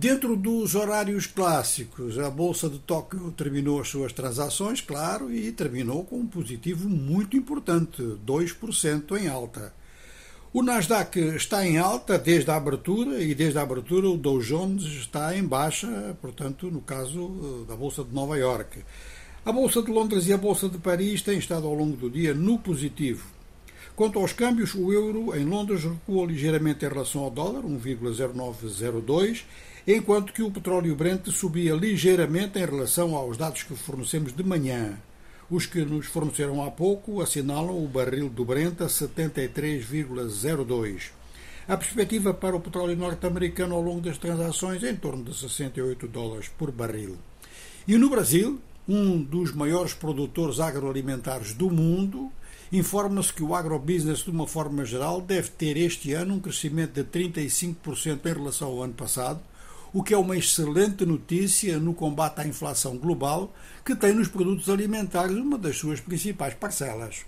Dentro dos horários clássicos, a Bolsa de Tóquio terminou as suas transações, claro, e terminou com um positivo muito importante, 2% em alta. O Nasdaq está em alta desde a abertura e desde a abertura o Dow Jones está em baixa, portanto, no caso da Bolsa de Nova York. A Bolsa de Londres e a Bolsa de Paris têm estado ao longo do dia no positivo. Quanto aos câmbios, o euro em Londres recuou ligeiramente em relação ao dólar, 1,0902, enquanto que o petróleo Brent subia ligeiramente em relação aos dados que fornecemos de manhã. Os que nos forneceram há pouco assinalam o barril do Brent a 73,02. A perspectiva para o petróleo norte-americano ao longo das transações é em torno de 68 dólares por barril. E no Brasil, um dos maiores produtores agroalimentares do mundo, informa-se que o agrobusiness, de uma forma geral, deve ter este ano um crescimento de 35% em relação ao ano passado, o que é uma excelente notícia no combate à inflação global, que tem nos produtos alimentares uma das suas principais parcelas.